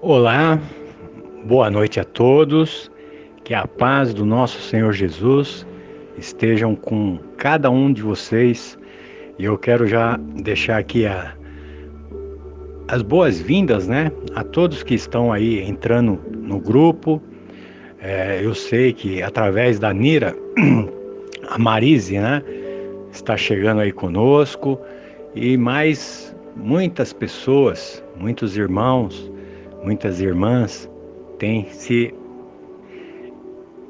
Olá, boa noite a todos. Que a paz do nosso Senhor Jesus estejam com cada um de vocês. E eu quero já deixar aqui a, as boas-vindas, né, a todos que estão aí entrando no grupo. É, eu sei que através da Nira, a Marise, né, está chegando aí conosco e mais muitas pessoas, muitos irmãos, muitas irmãs têm se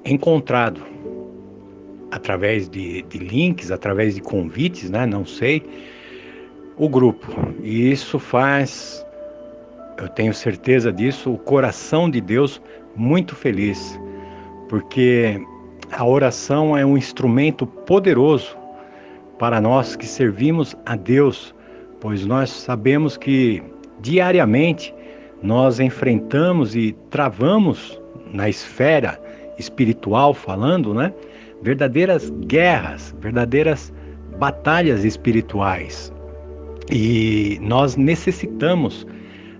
encontrado através de, de links, através de convites, né, não sei, o grupo. E isso faz, eu tenho certeza disso, o coração de Deus muito feliz, porque a oração é um instrumento poderoso para nós que servimos a Deus, pois nós sabemos que diariamente nós enfrentamos e travamos na esfera espiritual falando, né? Verdadeiras guerras, verdadeiras batalhas espirituais. E nós necessitamos,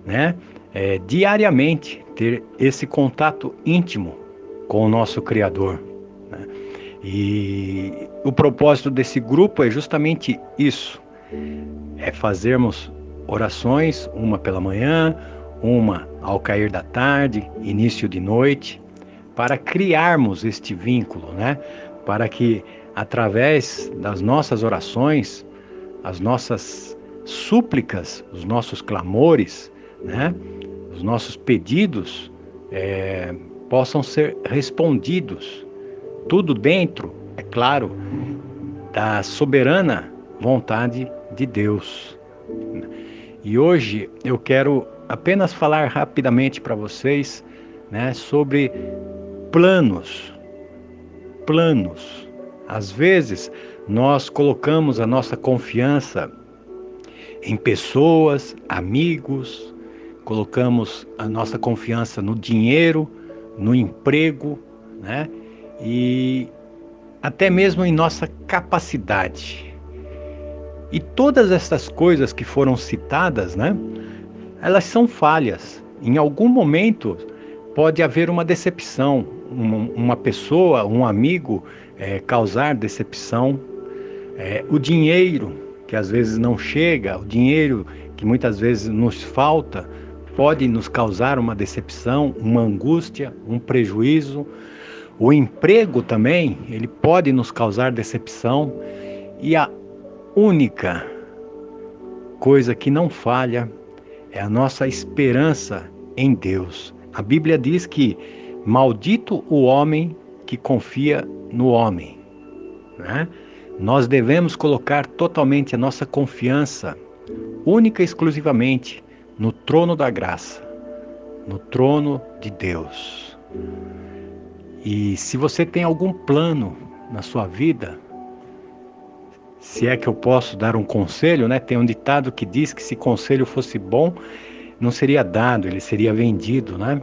né, é, diariamente ter esse contato íntimo com o nosso Criador. Né? E o propósito desse grupo é justamente isso: é fazermos orações, uma pela manhã, uma ao cair da tarde, início de noite, para criarmos este vínculo, né? Para que através das nossas orações, as nossas súplicas, os nossos clamores, né, os nossos pedidos é, possam ser respondidos. Tudo dentro, é claro, da soberana vontade de Deus. E hoje eu quero apenas falar rapidamente para vocês né, sobre planos. Planos. Às vezes nós colocamos a nossa confiança em pessoas, amigos, colocamos a nossa confiança no dinheiro, no emprego, né? E até mesmo em nossa capacidade. E todas essas coisas que foram citadas, né? Elas são falhas. Em algum momento pode haver uma decepção, uma, pessoa, um amigo é, causar decepção. É, o dinheiro que às vezes não chega, o dinheiro que muitas vezes nos falta, pode nos causar uma decepção, uma angústia, um prejuízo. O emprego também, ele pode nos causar decepção. E a única coisa que não falha é a nossa esperança em Deus. A Bíblia diz que maldito o homem que confia no homem. Né? Nós devemos colocar totalmente a nossa confiança, única e exclusivamente, no trono da graça, no trono de Deus. E se você tem algum plano na sua vida, se é que eu posso dar um conselho, né? Tem um ditado que diz que se conselho fosse bom, não seria dado, ele seria vendido, né?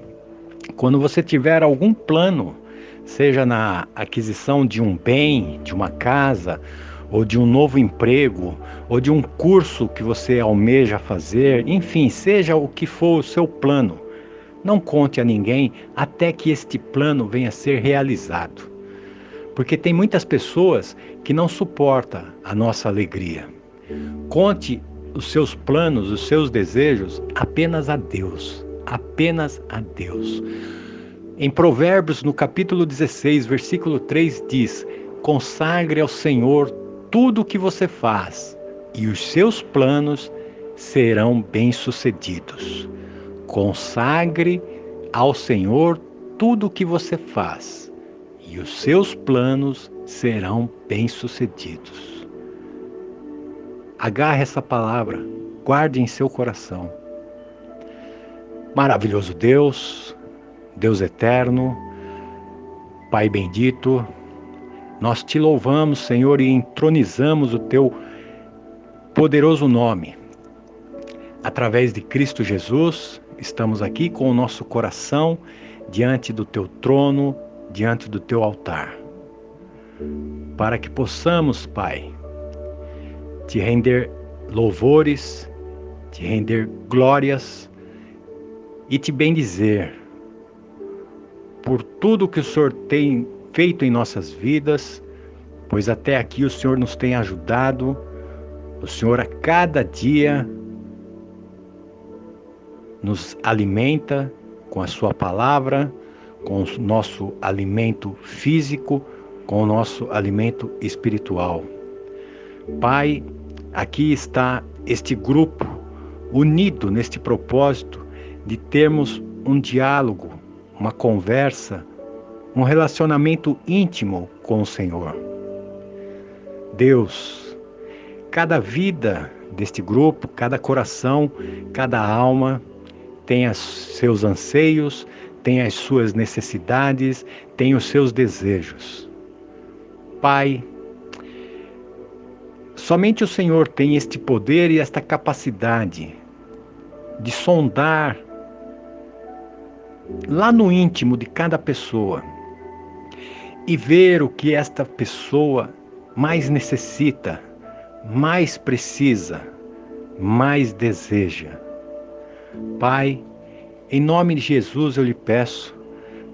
Quando você tiver algum plano seja na aquisição de um bem, de uma casa, ou de um novo emprego, ou de um curso que você almeja fazer, enfim, seja o que for o seu plano. Não conte a ninguém até que este plano venha a ser realizado. Porque tem muitas pessoas que não suportam a nossa alegria. Conte os seus planos, os seus desejos apenas a Deus, apenas a Deus. Em Provérbios, no capítulo 16, versículo 3, diz: Consagre ao Senhor tudo o que você faz, e os seus planos serão bem-sucedidos. Consagre ao Senhor tudo o que você faz, e os seus planos serão bem-sucedidos. Agarre essa palavra, guarde em seu coração. Maravilhoso Deus, Deus eterno, Pai bendito, nós te louvamos, Senhor, e entronizamos o teu poderoso nome. Através de Cristo Jesus, estamos aqui com o nosso coração diante do teu trono, diante do teu altar. Para que possamos, Pai, te render louvores, te render glórias e te bendizer por tudo que o Senhor tem feito em nossas vidas, pois até aqui o Senhor nos tem ajudado, o Senhor a cada dia nos alimenta com a Sua palavra, com o nosso alimento físico, com o nosso alimento espiritual. Pai, aqui está este grupo unido neste propósito de termos um diálogo, uma conversa, um relacionamento íntimo com o Senhor. Deus, cada vida deste grupo, cada coração, cada alma tem seus anseios, tem as suas necessidades, tem os seus desejos. Pai, somente o Senhor tem este poder e esta capacidade de sondar lá no íntimo de cada pessoa e ver o que esta pessoa mais necessita, mais precisa, mais deseja. Pai, em nome de Jesus eu lhe peço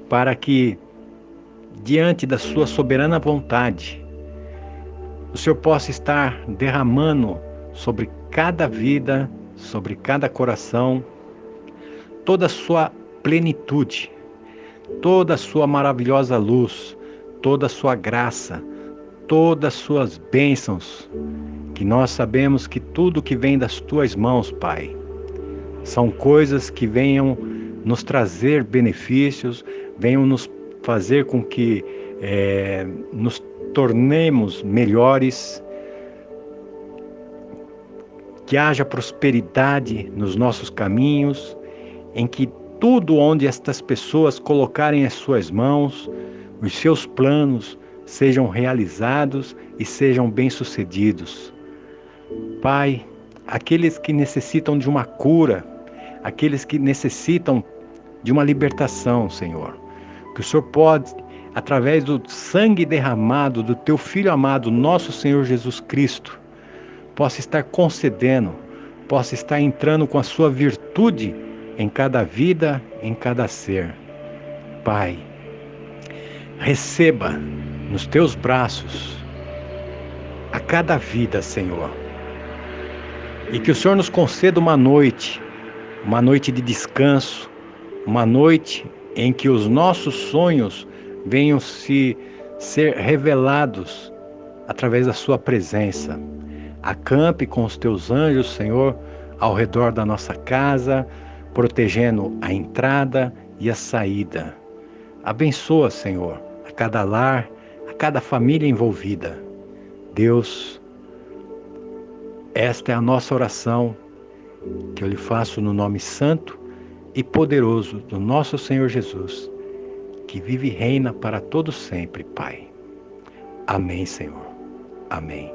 para que, diante da Sua soberana vontade, o Senhor possa estar derramando sobre cada vida, sobre cada coração, toda a Sua plenitude, toda a Sua maravilhosa luz, toda a Sua graça, todas as Suas bênçãos, que nós sabemos que tudo que vem das Tuas mãos, Pai, são coisas que venham nos trazer benefícios, venham nos fazer com que é, nos tornemos melhores, que haja prosperidade nos nossos caminhos, em que tudo onde estas pessoas colocarem as suas mãos, os seus planos sejam realizados e sejam bem-sucedidos. Pai, aqueles que necessitam de uma cura, aqueles que necessitam de uma libertação, Senhor. Que o Senhor pode, através do sangue derramado do teu filho amado, nosso Senhor Jesus Cristo, possa estar concedendo, possa estar entrando com a sua virtude em cada vida, em cada ser. Pai, receba nos teus braços a cada vida, Senhor. E que o Senhor nos conceda uma noite uma noite de descanso, uma noite em que os nossos sonhos venham se ser revelados através da sua presença. Acampe com os teus anjos, Senhor, ao redor da nossa casa, protegendo a entrada e a saída. Abençoa, Senhor, a cada lar, a cada família envolvida. Deus, esta é a nossa oração que eu lhe faço no nome santo e poderoso do nosso Senhor Jesus, que vive e reina para todo sempre, Pai. Amém, Senhor. Amém.